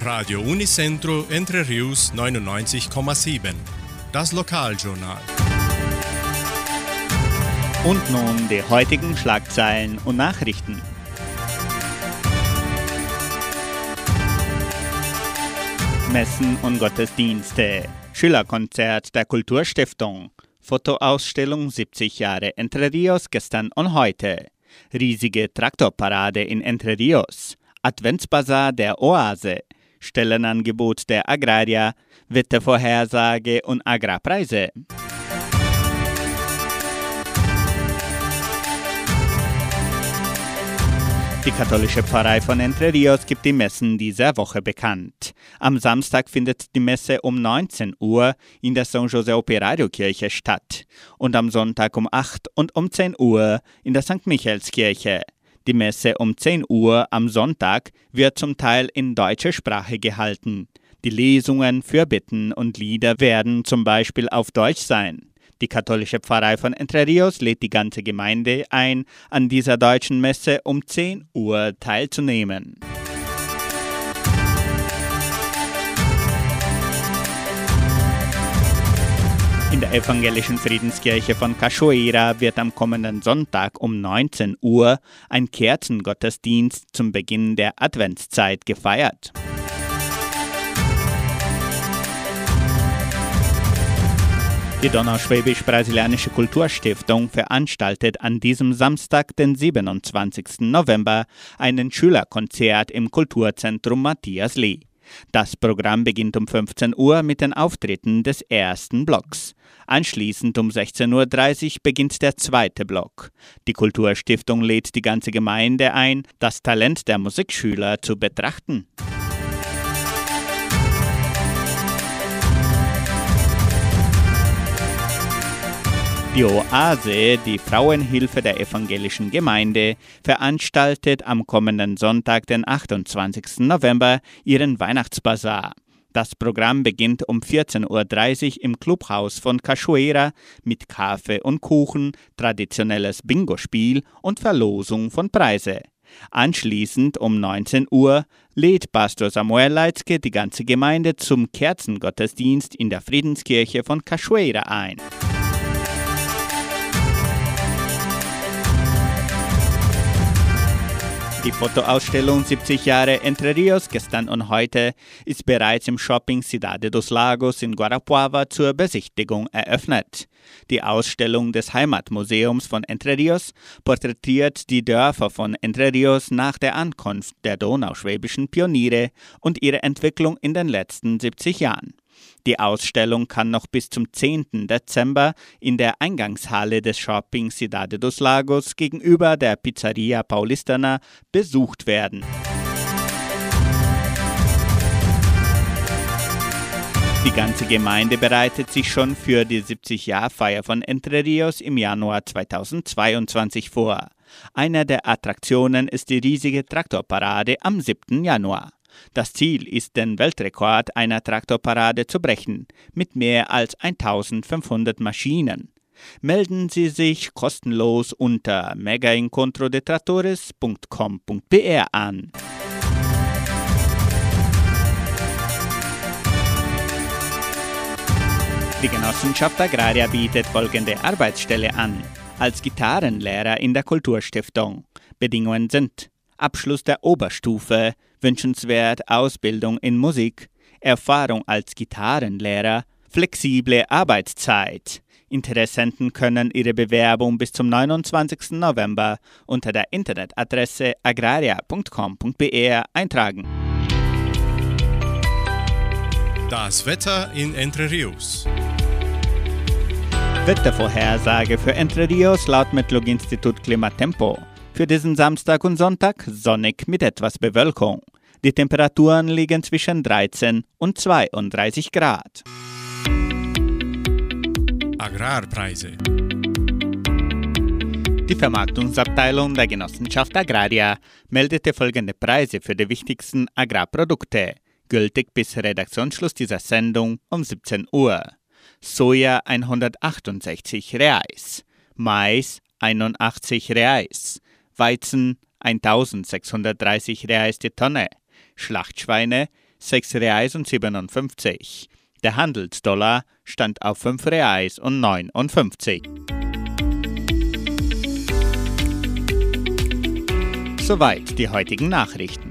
Radio Unicentro Entre Rius 99,7. Das Lokaljournal. Und nun die heutigen Schlagzeilen und Nachrichten. Messen und Gottesdienste. Schülerkonzert der Kulturstiftung. Fotoausstellung 70 Jahre Entre Rios gestern und heute. Riesige Traktorparade in Entre Rios. Adventsbazar der Oase. Stellenangebot der Agraria. Wettervorhersage und Agrarpreise. Die katholische Pfarrei von Entre Rios gibt die Messen dieser Woche bekannt. Am Samstag findet die Messe um 19 Uhr in der San Jose Operario Kirche statt und am Sonntag um 8 und um 10 Uhr in der St. Michaelskirche. Die Messe um 10 Uhr am Sonntag wird zum Teil in deutscher Sprache gehalten. Die Lesungen für Bitten und Lieder werden zum Beispiel auf Deutsch sein. Die katholische Pfarrei von Entre Rios lädt die ganze Gemeinde ein, an dieser deutschen Messe um 10 Uhr teilzunehmen. Der evangelischen Friedenskirche von Cachoeira wird am kommenden Sonntag um 19 Uhr ein Kerzengottesdienst zum Beginn der Adventszeit gefeiert. Die Donauschwäbisch-Brasilianische Kulturstiftung veranstaltet an diesem Samstag, den 27. November, einen Schülerkonzert im Kulturzentrum Matthias Lee. Das Programm beginnt um 15 Uhr mit den Auftritten des ersten Blocks. Anschließend um 16.30 Uhr beginnt der zweite Block. Die Kulturstiftung lädt die ganze Gemeinde ein, das Talent der Musikschüler zu betrachten. Die Oase, die Frauenhilfe der evangelischen Gemeinde, veranstaltet am kommenden Sonntag, den 28. November, ihren Weihnachtsbazar. Das Programm beginnt um 14.30 Uhr im Clubhaus von Cachoeira mit Kaffee und Kuchen, traditionelles Bingo-Spiel und Verlosung von Preise. Anschließend um 19 Uhr lädt Pastor Samuel Leitzke die ganze Gemeinde zum Kerzengottesdienst in der Friedenskirche von Cachoeira ein. Die Fotoausstellung 70 Jahre Entre Rios gestern und heute ist bereits im Shopping Cidade dos Lagos in Guarapuava zur Besichtigung eröffnet. Die Ausstellung des Heimatmuseums von Entre Rios porträtiert die Dörfer von Entre Rios nach der Ankunft der donauschwäbischen Pioniere und ihre Entwicklung in den letzten 70 Jahren. Die Ausstellung kann noch bis zum 10. Dezember in der Eingangshalle des Shopping Cidade dos Lagos gegenüber der Pizzeria Paulistana besucht werden. Die ganze Gemeinde bereitet sich schon für die 70-Jahr-Feier von Entre Rios im Januar 2022 vor. Eine der Attraktionen ist die riesige Traktorparade am 7. Januar. Das Ziel ist, den Weltrekord einer Traktorparade zu brechen, mit mehr als 1500 Maschinen. Melden Sie sich kostenlos unter megaincontrodetratores.com.br an. Die Genossenschaft Agraria bietet folgende Arbeitsstelle an. Als Gitarrenlehrer in der Kulturstiftung. Bedingungen sind Abschluss der Oberstufe, wünschenswert Ausbildung in Musik, Erfahrung als Gitarrenlehrer, flexible Arbeitszeit. Interessenten können ihre Bewerbung bis zum 29. November unter der Internetadresse agraria.com.br eintragen. Das Wetter in Entre Rios. Wettervorhersage für Entre Rios laut Metlog-Institut Klimatempo. Für diesen Samstag und Sonntag sonnig mit etwas Bewölkung. Die Temperaturen liegen zwischen 13 und 32 Grad. Agrarpreise. Die Vermarktungsabteilung der Genossenschaft Agraria meldete folgende Preise für die wichtigsten Agrarprodukte, gültig bis Redaktionsschluss dieser Sendung um 17 Uhr. Soja 168 Reais, Mais 81 Reais, Weizen 1630 Reais die Tonne, Schlachtschweine 6 Reais und 57. Der Handelsdollar stand auf 5 Reais und 59. Soweit die heutigen Nachrichten.